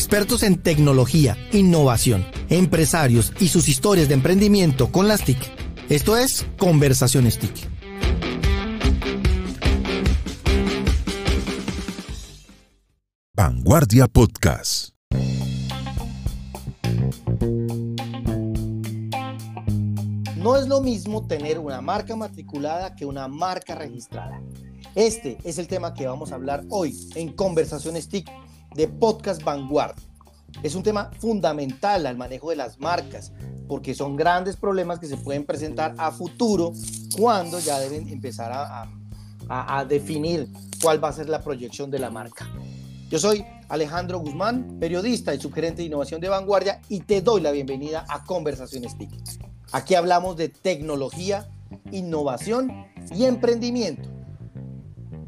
expertos en tecnología, innovación, empresarios y sus historias de emprendimiento con las TIC. Esto es Conversaciones TIC. Vanguardia Podcast. No es lo mismo tener una marca matriculada que una marca registrada. Este es el tema que vamos a hablar hoy en Conversaciones TIC de Podcast Vanguard. Es un tema fundamental al manejo de las marcas, porque son grandes problemas que se pueden presentar a futuro cuando ya deben empezar a, definir cuál va a ser la proyección de la marca. Yo soy Alejandro Guzmán, periodista y subgerente de innovación de Vanguardia, y te doy la bienvenida a Conversaciones TIC. Aquí hablamos de tecnología, innovación y emprendimiento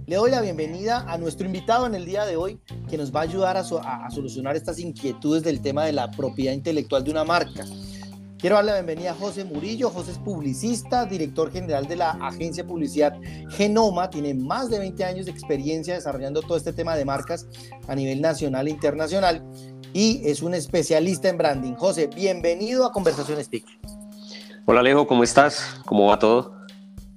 le doy la bienvenida a nuestro invitado en el día de hoy que nos va a ayudar a, solucionar estas inquietudes del tema de la propiedad intelectual de una marca. Quiero darle la bienvenida a José Murillo. José es publicista, director general de la agencia de publicidad Genoma. Tiene más de 20 años de experiencia desarrollando todo este tema de marcas a nivel nacional e internacional y es un especialista en branding. José, bienvenido a Conversaciones TIC. Hola Alejo, ¿cómo estás? ¿Cómo va todo?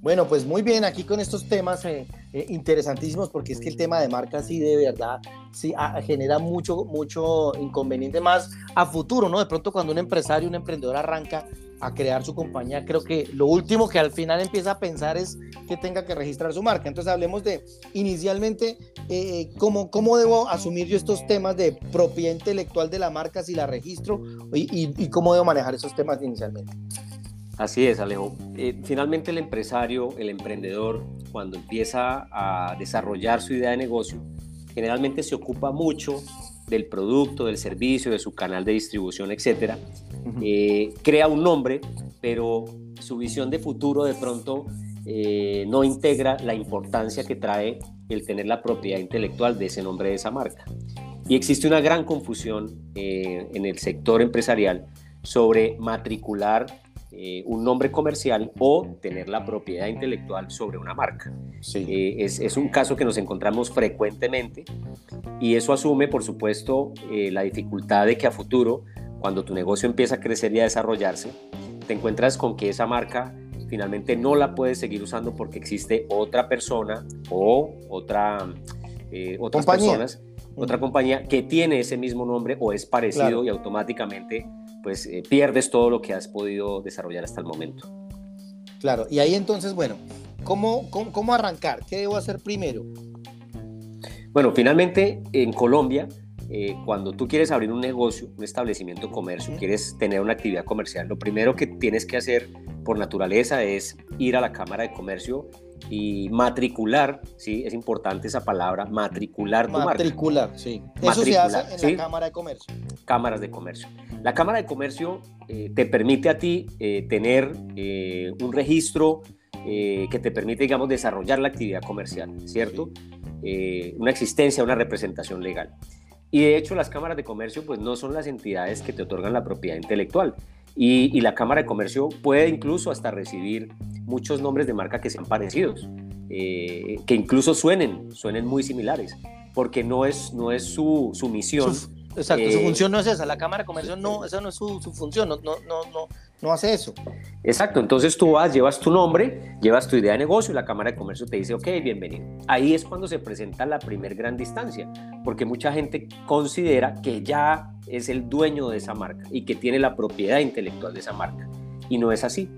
Bueno, pues muy bien, aquí con estos temas eh, eh, interesantísimos, porque es que el tema de marca sí de verdad sí genera mucho, mucho inconveniente más a futuro, ¿no? De pronto cuando un empresario, un emprendedor arranca a crear su compañía, creo que lo último que al final empieza a pensar es que tenga que registrar su marca. Entonces hablemos de inicialmente eh, cómo, cómo debo asumir yo estos temas de propiedad intelectual de la marca si la registro y, y cómo debo manejar esos temas inicialmente. Así es, Alejo. Eh, finalmente el empresario, el emprendedor, cuando empieza a desarrollar su idea de negocio, generalmente se ocupa mucho del producto, del servicio, de su canal de distribución, etc. Eh, crea un nombre, pero su visión de futuro de pronto eh, no integra la importancia que trae el tener la propiedad intelectual de ese nombre de esa marca. Y existe una gran confusión en el sector empresarial sobre matricular eh, un nombre comercial o tener la propiedad intelectual sobre una marca. Eh, es, un caso que nos encontramos frecuentemente y eso asume, por supuesto, eh, la dificultad de que a futuro, cuando tu negocio empieza a crecer y a desarrollarse, te encuentras con que esa marca finalmente no la puedes seguir usando porque existe otra persona o otra, otras personas, otra compañía que tiene ese mismo nombre o es parecido y automáticamente pues eh, pierdes todo lo que has podido desarrollar hasta el momento. Claro, y ahí entonces, bueno, ¿cómo, cómo, arrancar? ¿Qué debo hacer primero? Bueno, finalmente en Colombia, eh, cuando tú quieres abrir un negocio, un establecimiento de comercio, quieres tener una actividad comercial, lo primero que tienes que hacer por naturaleza es ir a la Cámara de Comercio y matricular, ¿sí? Es importante esa palabra, matricular tu matricular, sí. Eso se hace en la Cámara de Comercio. Cámaras de Comercio. La Cámara de Comercio eh, te permite a ti eh, tener eh, un registro que te permite, digamos, desarrollar la actividad comercial, ¿cierto? una existencia, una representación legal. Y de hecho las cámaras de comercio pues no son las entidades que te otorgan la propiedad intelectual. Y, la Cámara de Comercio puede incluso hasta recibir muchos nombres de marca que sean parecidos, que incluso suenen, suenen muy similares, porque no es, no es su, su misión. Exacto, su eh, función no es esa, la Cámara de Comercio no, esa no es su, función, no, no, no, no, hace eso. Exacto, entonces tú vas, llevas tu nombre, llevas tu idea de negocio y la Cámara de Comercio te dice, ok, bienvenido. Ahí es cuando se presenta la primer gran distancia, porque mucha gente considera que ya es el dueño de esa marca y que tiene la propiedad intelectual de esa marca. Y no es así.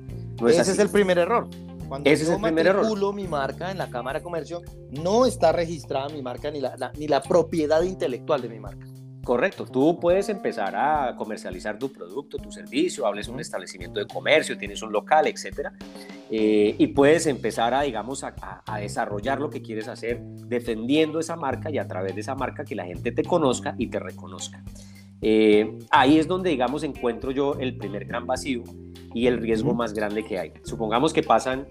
No Ese es, es el primer error. Cuando Ese yo es el primer error. mi marca en la Cámara de Comercio, no está registrada mi marca ni la, ni la propiedad intelectual de mi marca. Correcto, tú puedes empezar a comercializar tu producto, tu servicio, hables un establecimiento de comercio, tienes un local, etcétera, eh, y puedes empezar a, digamos, a, desarrollar lo que quieres hacer defendiendo esa marca y a través de esa marca que la gente te conozca y te reconozca. Eh, ahí es donde, digamos, encuentro yo el primer gran vacío y el riesgo más grande que hay. Supongamos que pasan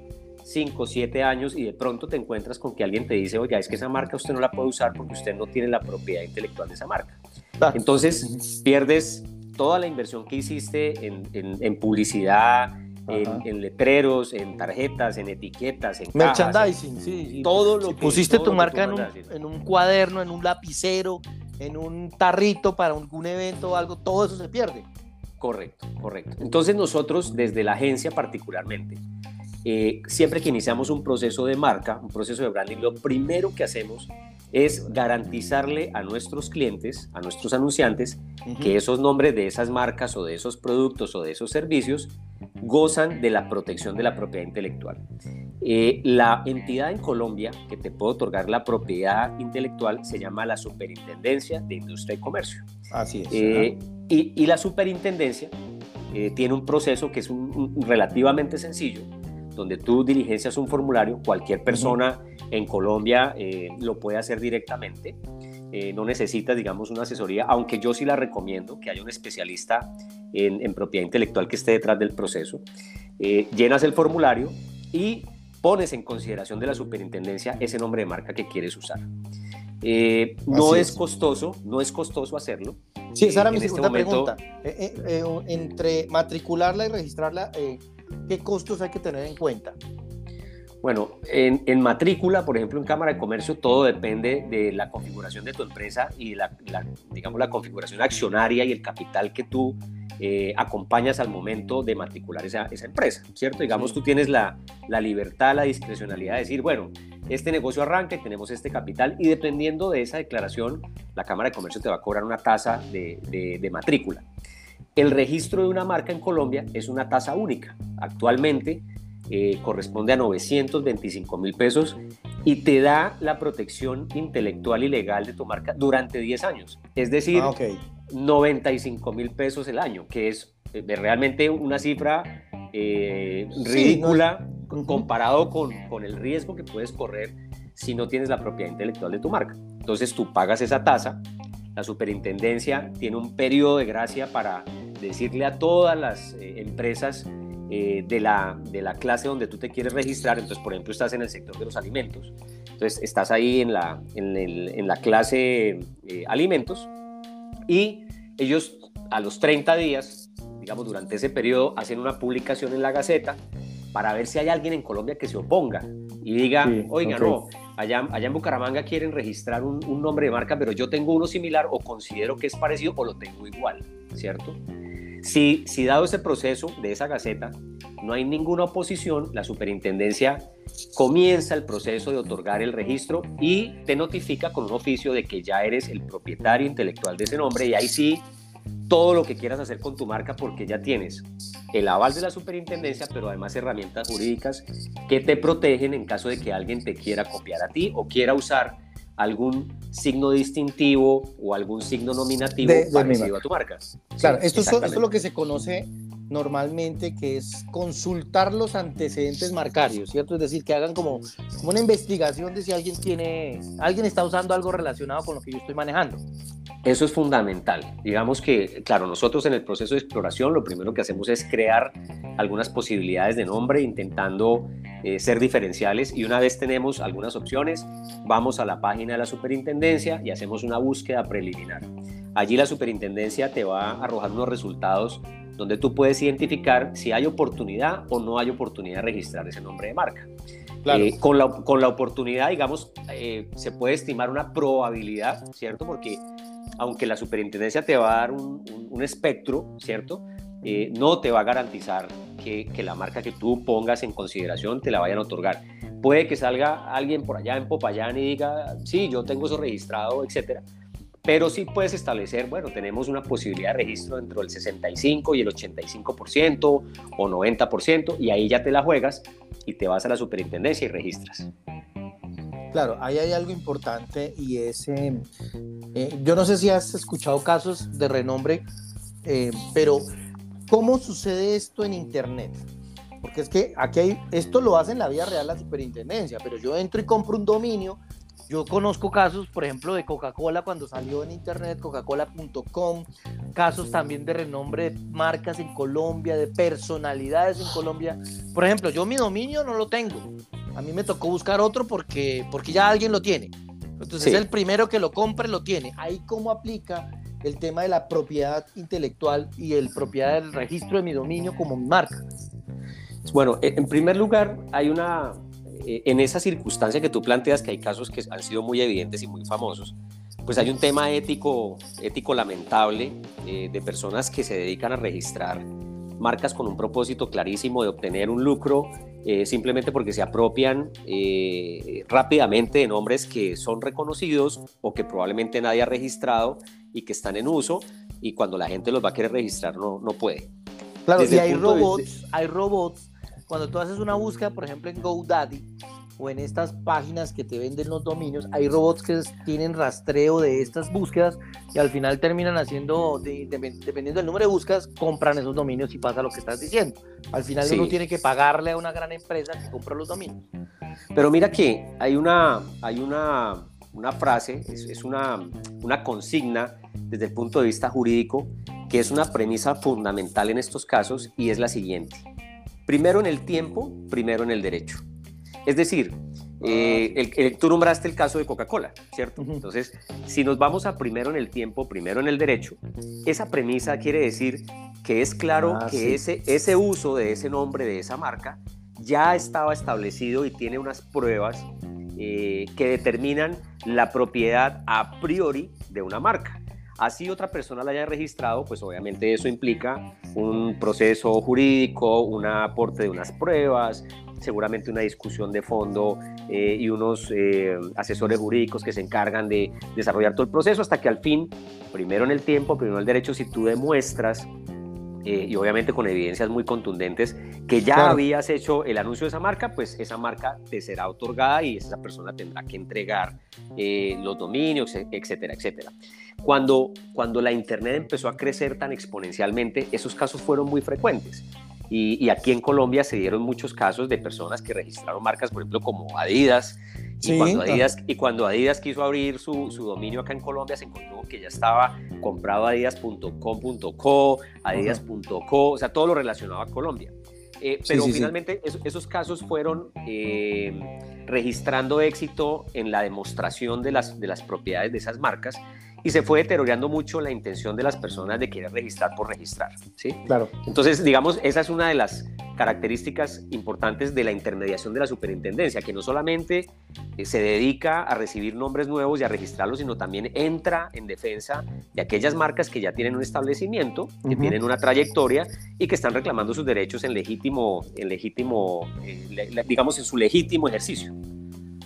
5, 7 años y de pronto te encuentras con que alguien te dice, oye, es que esa marca usted no la puede usar porque usted no tiene la propiedad intelectual de esa marca. Entonces pierdes toda la inversión que hiciste en, publicidad, en, letreros, en tarjetas, en etiquetas, en merchandising, sí, todo lo que pusiste tu marca en un, en un, cuaderno, en un lapicero, en un tarrito para algún evento o algo, todo eso se pierde. Correcto, correcto. Entonces nosotros desde la agencia particularmente, eh, siempre que iniciamos un proceso de marca, un proceso de branding, lo primero que hacemos es garantizarle a nuestros clientes, a nuestros anunciantes, que esos nombres de esas marcas o de esos productos o de esos servicios gozan de la protección de la propiedad intelectual. Eh, la entidad en Colombia que te puede otorgar la propiedad intelectual se llama la Superintendencia de Industria y Comercio. Así es. Eh, y, la superintendencia eh, tiene un proceso que es relativamente sencillo, donde tú diligencias un formulario, cualquier persona en Colombia eh, lo puede hacer directamente. Eh, no necesitas, digamos, una asesoría, aunque yo sí la recomiendo que haya un especialista en, propiedad intelectual que esté detrás del proceso. llenas el formulario y pones en consideración de la superintendencia ese nombre de marca que quieres usar. no es, costoso, no es costoso hacerlo. Sí, esa era mi este segunda pregunta. Eh, eh, eh, entre matricularla y registrarla, ¿qué costos hay que tener en cuenta? Bueno, en, matrícula, por ejemplo, en Cámara de Comercio, todo depende de la configuración de tu empresa y la, digamos, la configuración accionaria y el capital que tú acompañas al momento de matricular esa, esa empresa, ¿cierto? Digamos, tú tienes la, la libertad, la discrecionalidad de decir, bueno, este negocio arranca y tenemos este capital y dependiendo de esa declaración, la Cámara de Comercio te va a cobrar una tasa de, matrícula. El registro de una marca en Colombia es una tasa única. Actualmente eh, corresponde a 925 mil pesos y te da la protección intelectual y legal de tu marca durante 10 años. Es decir, 95 ah, mil pesos el año, que es eh, realmente una cifra eh, ridícula comparado con, con el riesgo que puedes correr si no tienes la propiedad intelectual de tu marca. Entonces tú pagas esa tasa, la superintendencia tiene un periodo de gracia para decirle a todas las eh, empresas eh, de, la, de la clase donde tú te quieres registrar, entonces por ejemplo estás en el sector de los alimentos, entonces estás ahí en la, en, el, en la clase eh, alimentos. Y ellos a los 30 días, digamos durante ese periodo, hacen una publicación en la Gaceta para ver si hay alguien en Colombia que se oponga y diga, oiga, no, allá, allá en Bucaramanga quieren registrar un, nombre de marca, pero yo tengo uno similar o considero que es parecido o lo tengo igual, ¿cierto? Si, dado ese proceso de esa gaceta no hay ninguna oposición, la superintendencia comienza el proceso de otorgar el registro y te notifica con un oficio de que ya eres el propietario intelectual de ese nombre y ahí sí todo lo que quieras hacer con tu marca porque ya tienes el aval de la superintendencia, pero además herramientas jurídicas que te protegen en caso de que alguien te quiera copiar a ti o quiera usar algún signo distintivo o algún signo nominativo parecido a tu marca. Claro, esto, esto es lo que se conoce normalmente, que es consultar los antecedentes marcarios, ¿cierto? Es decir, que hagan como, como una investigación de si alguien tiene, alguien está usando algo relacionado con lo que yo estoy manejando. Eso es fundamental. Digamos que, claro, nosotros en el proceso de exploración lo primero que hacemos es crear algunas posibilidades de nombre intentando eh, ser diferenciales y una vez tenemos algunas opciones, vamos a la página de la superintendencia y hacemos una búsqueda preliminar. Allí la superintendencia te va a arrojar unos resultados donde tú puedes identificar si hay oportunidad o no hay oportunidad de registrar ese nombre de marca. Eh, con, la, con, la, oportunidad, digamos, eh, se puede estimar una probabilidad, ¿cierto? Porque aunque la superintendencia te va a dar un, espectro, ¿cierto? Eh, no te va a garantizar que, que, la marca que tú pongas en consideración te la vayan a otorgar. Puede que salga alguien por allá en Popayán y diga, sí, yo tengo eso registrado, etcétera, pero sí puedes establecer, bueno, tenemos una posibilidad de registro dentro del 65 y el 85% o 90% y ahí ya te la juegas y te vas a la superintendencia y registras. Claro, ahí hay algo importante y es, eh, eh, yo no sé si has escuchado casos de renombre, eh, pero ¿cómo sucede esto en Internet? Porque es que aquí hay, esto lo hace en la vida real la superintendencia, pero yo entro y compro un dominio yo conozco casos, por ejemplo, de Coca-Cola cuando salió en internet, coca-cola.com, casos también de renombre de marcas en Colombia, de personalidades en Colombia. Por ejemplo, yo mi dominio no lo tengo. A mí me tocó buscar otro porque, porque ya alguien lo tiene. Entonces el primero que lo compre lo tiene. Ahí cómo aplica el tema de la propiedad intelectual y el propiedad del registro de mi dominio como mi marca. Bueno, en primer lugar, hay una eh, en esa circunstancia que tú planteas, que hay casos que han sido muy evidentes y muy famosos, pues hay un tema ético, ético lamentable eh, de personas que se dedican a registrar marcas con un propósito clarísimo de obtener un lucro eh, simplemente porque se apropian eh, rápidamente de nombres que son reconocidos o que probablemente nadie ha registrado y que están en uso y cuando la gente los va a querer registrar no, no puede. Claro, y hay robots, hay robots, cuando tú haces una búsqueda, por ejemplo en GoDaddy, o en estas páginas que te venden los dominios, hay robots que tienen rastreo de estas búsquedas y al final terminan haciendo, dependiendo del número de búsquedas, compran esos dominios y pasa lo que estás diciendo. Al final uno tiene que pagarle a una gran empresa que compra los dominios. Pero mira que hay una, hay una, una frase, es, es una, una consigna desde el punto de vista jurídico que es una premisa fundamental en estos casos y es la siguiente. Primero en el tiempo, primero en el derecho. Es decir, eh, el, tú nombraste el caso de Coca-Cola, ¿cierto? Entonces, si nos vamos a primero en el tiempo, primero en el derecho, esa premisa quiere decir que es claro ah, que ese, ese uso de ese nombre, de esa marca, ya estaba establecido y tiene unas pruebas eh, que determinan la propiedad a priori de una marca. Así otra persona la haya registrado, pues obviamente eso implica un proceso jurídico, un aporte de unas pruebas, seguramente una discusión de fondo eh, y unos eh, asesores jurídicos que se encargan de desarrollar todo el proceso hasta que al fin, primero en el tiempo, primero en el derecho, si tú demuestras eh, y obviamente con evidencias muy contundentes que ya habías hecho el anuncio de esa marca, pues esa marca te será otorgada y esa persona tendrá que entregar los dominios, etcétera, etcétera. Cuando, cuando la Internet empezó a crecer tan exponencialmente, esos casos fueron muy frecuentes. Y, aquí en Colombia se dieron muchos casos de personas que registraron marcas, por ejemplo, como Adidas. Y, cuando Adidas y cuando Adidas quiso abrir su, su, dominio acá en Colombia, se encontró que ya estaba comprado adidas.com.co, adidas.co, o sea, todo lo relacionado a Colombia. Eh, pero finalmente esos casos fueron eh, registrando éxito en la demostración de las, de las propiedades de esas marcas y se fue deteriorando mucho la intención de las personas de querer registrar por registrar, ¿sí? Claro. Entonces, digamos, esa es una de las características importantes de la intermediación de la superintendencia, que no solamente eh, se dedica a recibir nombres nuevos y a registrarlos, sino también entra en defensa de aquellas marcas que ya tienen un establecimiento, que tienen una trayectoria y que están reclamando sus derechos en legítimo, en legítimo, eh, digamos, en su legítimo ejercicio.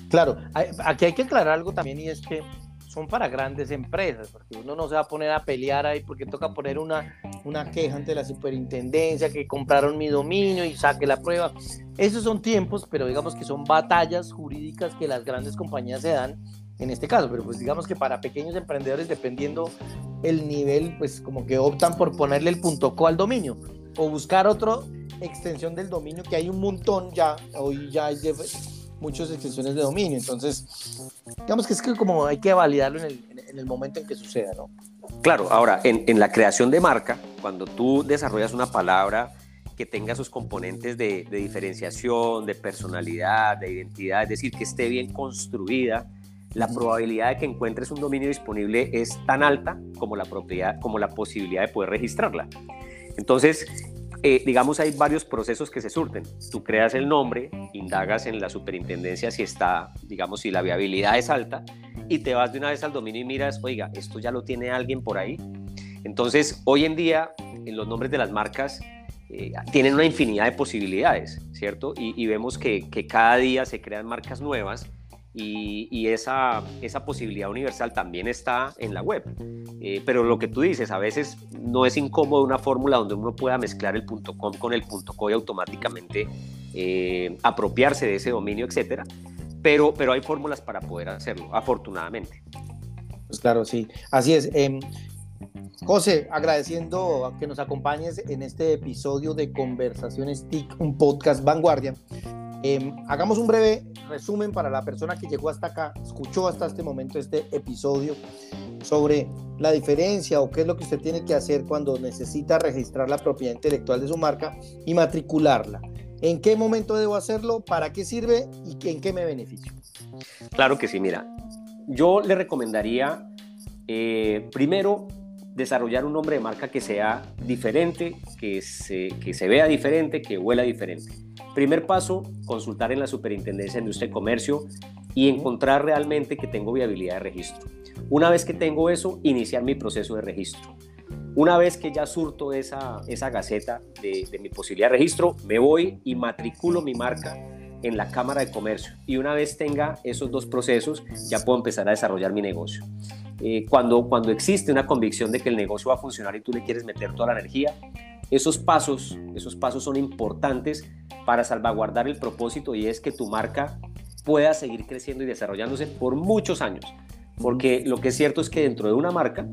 Claro, aquí hay que aclarar algo también y es que son para grandes empresas, porque uno no se va a poner a pelear ahí porque toca poner una, una queja ante la superintendencia que compraron mi dominio y saque la prueba. Esos son tiempos, pero digamos que son batallas jurídicas que las grandes compañías se dan en este caso, pero pues digamos que para pequeños emprendedores, dependiendo el nivel, pues como que optan por ponerle el punto .co al dominio o buscar otra extensión del dominio, que hay un montón ya, hoy ya hay muchas extensiones de dominio. Entonces, digamos que es que como hay que validarlo en el, en el momento en que suceda, ¿no? Claro, ahora, en, en, la creación de marca, cuando tú desarrollas una palabra que tenga sus componentes de, de, diferenciación, de personalidad, de identidad, es decir, que esté bien construida, la probabilidad de que encuentres un dominio disponible es tan alta como la, propiedad, como la posibilidad de poder registrarla. Entonces, eh, digamos, hay varios procesos que se surten. Tú creas el nombre, indagas en la superintendencia si está, digamos, si la viabilidad es alta y te vas de una vez al dominio y miras, oiga, esto ya lo tiene alguien por ahí. Entonces, hoy en día, en los nombres de las marcas eh, tienen una infinidad de posibilidades, ¿cierto? Y, vemos que, que cada día se crean marcas nuevas y, esa, esa, posibilidad universal también está en la web. Eh, pero lo que tú dices, a veces no es incómodo una fórmula donde uno pueda mezclar el .com con el .co y automáticamente eh, apropiarse de ese dominio, etcétera. Pero, pero hay fórmulas para poder hacerlo, afortunadamente. Pues claro, sí. Así es. Em, José, agradeciendo que nos acompañes en este episodio de Conversaciones TIC, un podcast vanguardia. Em, hagamos un breve resumen para la persona que llegó hasta acá, escuchó hasta este momento este episodio sobre la diferencia o qué es lo que usted tiene que hacer cuando necesita registrar la propiedad intelectual de su marca y matricularla. ¿En qué momento debo hacerlo? ¿Para qué sirve? ¿Y en qué me beneficio? Claro que sí, mira. Yo le recomendaría eh, primero desarrollar un nombre de marca que sea diferente, que se, que se vea diferente, que huela diferente. Primer paso, consultar en la Superintendencia de Industria y Comercio y encontrar realmente que tengo viabilidad de registro. Una vez que tengo eso, iniciar mi proceso de registro. Una vez que ya surto esa, esa gaceta de, mi posibilidad de registro, me voy y matriculo mi marca en la Cámara de Comercio. Y una vez tenga esos dos procesos, ya puedo empezar a desarrollar mi negocio. Eh, cuando, cuando existe una convicción de que el negocio va a funcionar y tú le quieres meter toda la energía, esos pasos, esos pasos son importantes para salvaguardar el propósito y es que tu marca pueda seguir creciendo y desarrollándose por muchos años. Porque lo que es cierto es que dentro de una marca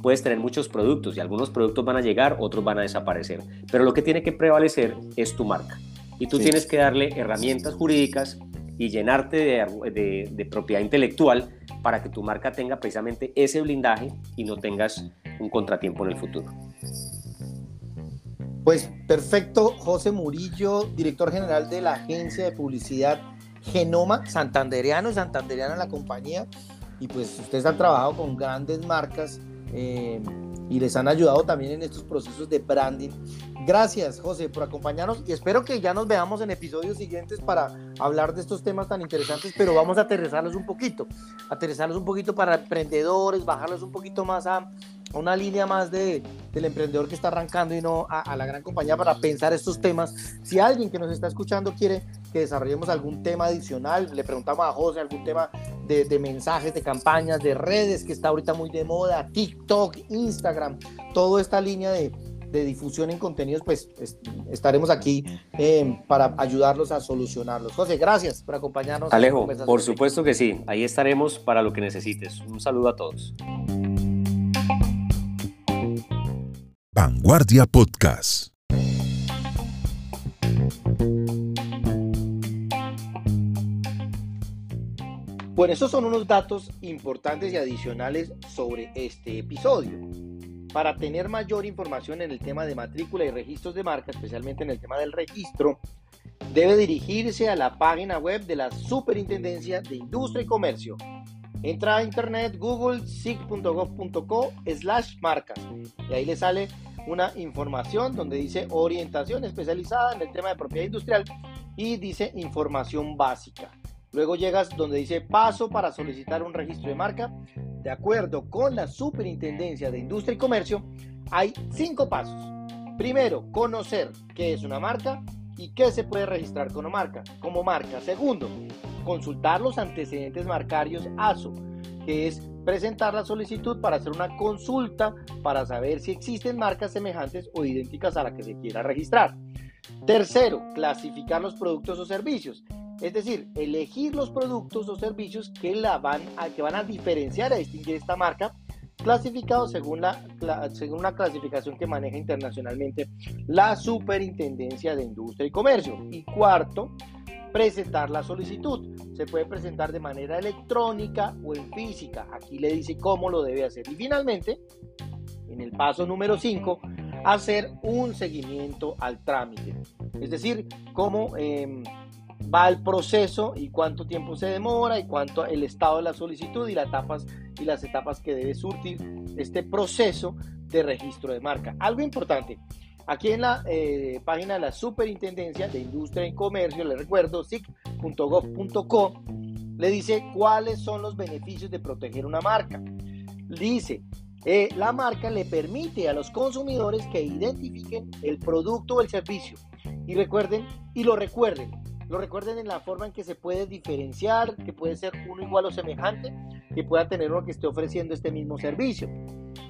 puedes tener muchos productos y algunos productos van a llegar, otros van a desaparecer. Pero lo que tiene que prevalecer es tu marca. Y tú tienes que darle herramientas jurídicas y llenarte de, de, propiedad intelectual para que tu marca tenga precisamente ese blindaje y no tengas un contratiempo en el futuro. Pues perfecto, José Murillo, director general de la agencia de publicidad Genoma, santandereano y santandereana la compañía. Y pues ustedes han trabajado con grandes marcas eh, y les han ayudado también en estos procesos de branding. Gracias, José, por acompañarnos y espero que ya nos veamos en episodios siguientes para hablar de estos temas tan interesantes, pero vamos a aterrizarlos un poquito, aterrizarlos un poquito para emprendedores, bajarlos un poquito más a, una línea más de, del emprendedor que está arrancando y no a, la gran compañía para pensar estos temas. Si alguien que nos está escuchando quiere que desarrollemos algún tema adicional, le preguntamos a José algún tema de, de mensajes, de campañas, de redes que está ahorita muy de moda, TikTok, Instagram, toda esta línea de, de difusión en contenidos, pues estaremos aquí eh, para ayudarlos a solucionarlos. José, gracias por acompañarnos. Alejo, por supuesto que sí, ahí estaremos para lo que necesites. Un saludo a todos. Vanguardia Podcast. Bueno, estos son unos datos importantes y adicionales sobre este episodio. Para tener mayor información en el tema de matrícula y registros de marca, especialmente en el tema del registro, debe dirigirse a la página web de la Superintendencia de Industria y Comercio. Entra a internet google slash marcas y ahí le sale una información donde dice orientación especializada en el tema de propiedad industrial y dice información básica. Luego llegas donde dice paso para solicitar un registro de marca. De acuerdo con la Superintendencia de Industria y Comercio, hay cinco pasos. Primero, conocer qué es una marca y qué se puede registrar como marca. Como marca. Segundo, consultar los antecedentes marcarios ASO, que es presentar la solicitud para hacer una consulta para saber si existen marcas semejantes o idénticas a la que se quiera registrar. Tercero, clasificar los productos o servicios. Es decir, elegir los productos o servicios que, la van, a, que van a diferenciar, a distinguir esta marca, clasificados según, la, según una clasificación que maneja internacionalmente la Superintendencia de Industria y Comercio. Y cuarto, presentar la solicitud. Se puede presentar de manera electrónica o en física. Aquí le dice cómo lo debe hacer. Y finalmente, en el paso número 5, hacer un seguimiento al trámite. Es decir, cómo em, va el proceso y cuánto tiempo se demora y cuánto el estado de la solicitud y las etapas, que debe surtir este proceso de registro de marca. Algo importante, Aquí en la eh, página de la Superintendencia de Industria y Comercio, le recuerdo, sic.gov.co, le dice cuáles son los beneficios de proteger una marca. Dice, eh, la marca le permite a los consumidores que identifiquen el producto o el servicio. Y recuerden, y lo recuerden, lo recuerden en la forma en que se puede diferenciar, que puede ser uno igual o semejante, que pueda tener uno que esté ofreciendo este mismo servicio.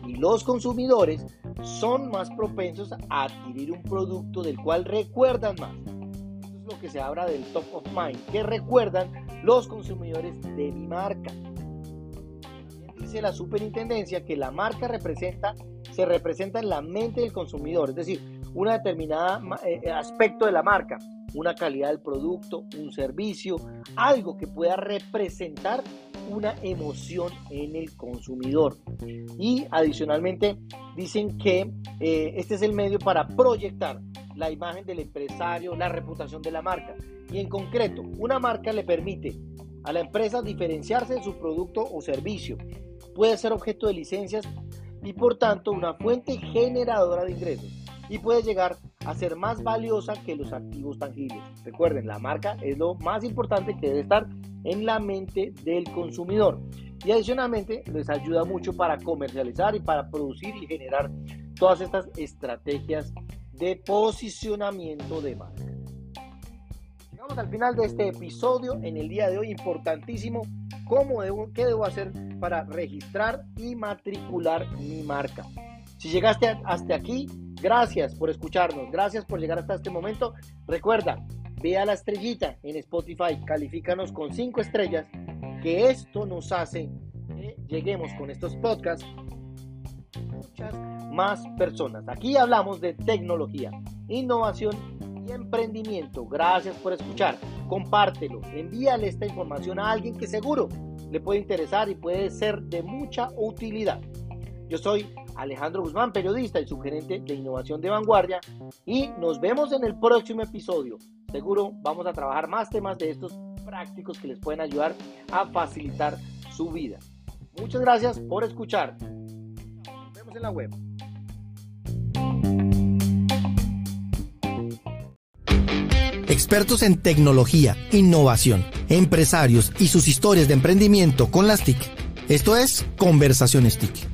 Y los consumidores son más propensos a adquirir un producto del cual recuerdan más. Eso es lo que se habla del top of mind, que recuerdan los consumidores de mi marca. dice la superintendencia que la marca representa, se representa en la mente del consumidor, es decir, un determinado eh, aspecto de la marca, una calidad del producto, un servicio, algo que pueda representar una emoción en el consumidor. Y adicionalmente dicen que eh, este es el medio para proyectar la imagen del empresario, la reputación de la marca. Y en concreto, una marca le permite a la empresa diferenciarse de su producto o servicio. Puede ser objeto de licencias y por tanto una fuente generadora de ingresos. Y puede llegar a ser más valiosa que los activos tangibles. Recuerden, la marca es lo más importante que debe estar en la mente del consumidor. y adicionalmente les ayuda mucho para comercializar y para producir y generar todas estas estrategias de posicionamiento de marca. Llegamos al final de este episodio en el día de hoy, importantísimo, cómo debo, qué debo hacer para registrar y matricular mi marca. Si llegaste hasta aquí, gracias por escucharnos, gracias por llegar hasta este momento. Recuerda, ve a la estrellita en Spotify, califícanos con 5 estrellas, que esto nos hace que lleguemos con estos podcasts muchas más personas. Aquí hablamos de tecnología, innovación y emprendimiento. Gracias por escuchar. Compártelo, envíale esta información a alguien que seguro le puede interesar y puede ser de mucha utilidad. Yo soy Alejandro Guzmán, periodista y sugerente de innovación de vanguardia, y nos vemos en el próximo episodio. Seguro vamos a trabajar más temas de estos prácticos que les pueden ayudar a facilitar su vida. Muchas gracias por escuchar. Nos vemos en la web. Expertos en tecnología, innovación, empresarios y sus historias de emprendimiento con las TIC. Esto es Conversaciones TIC.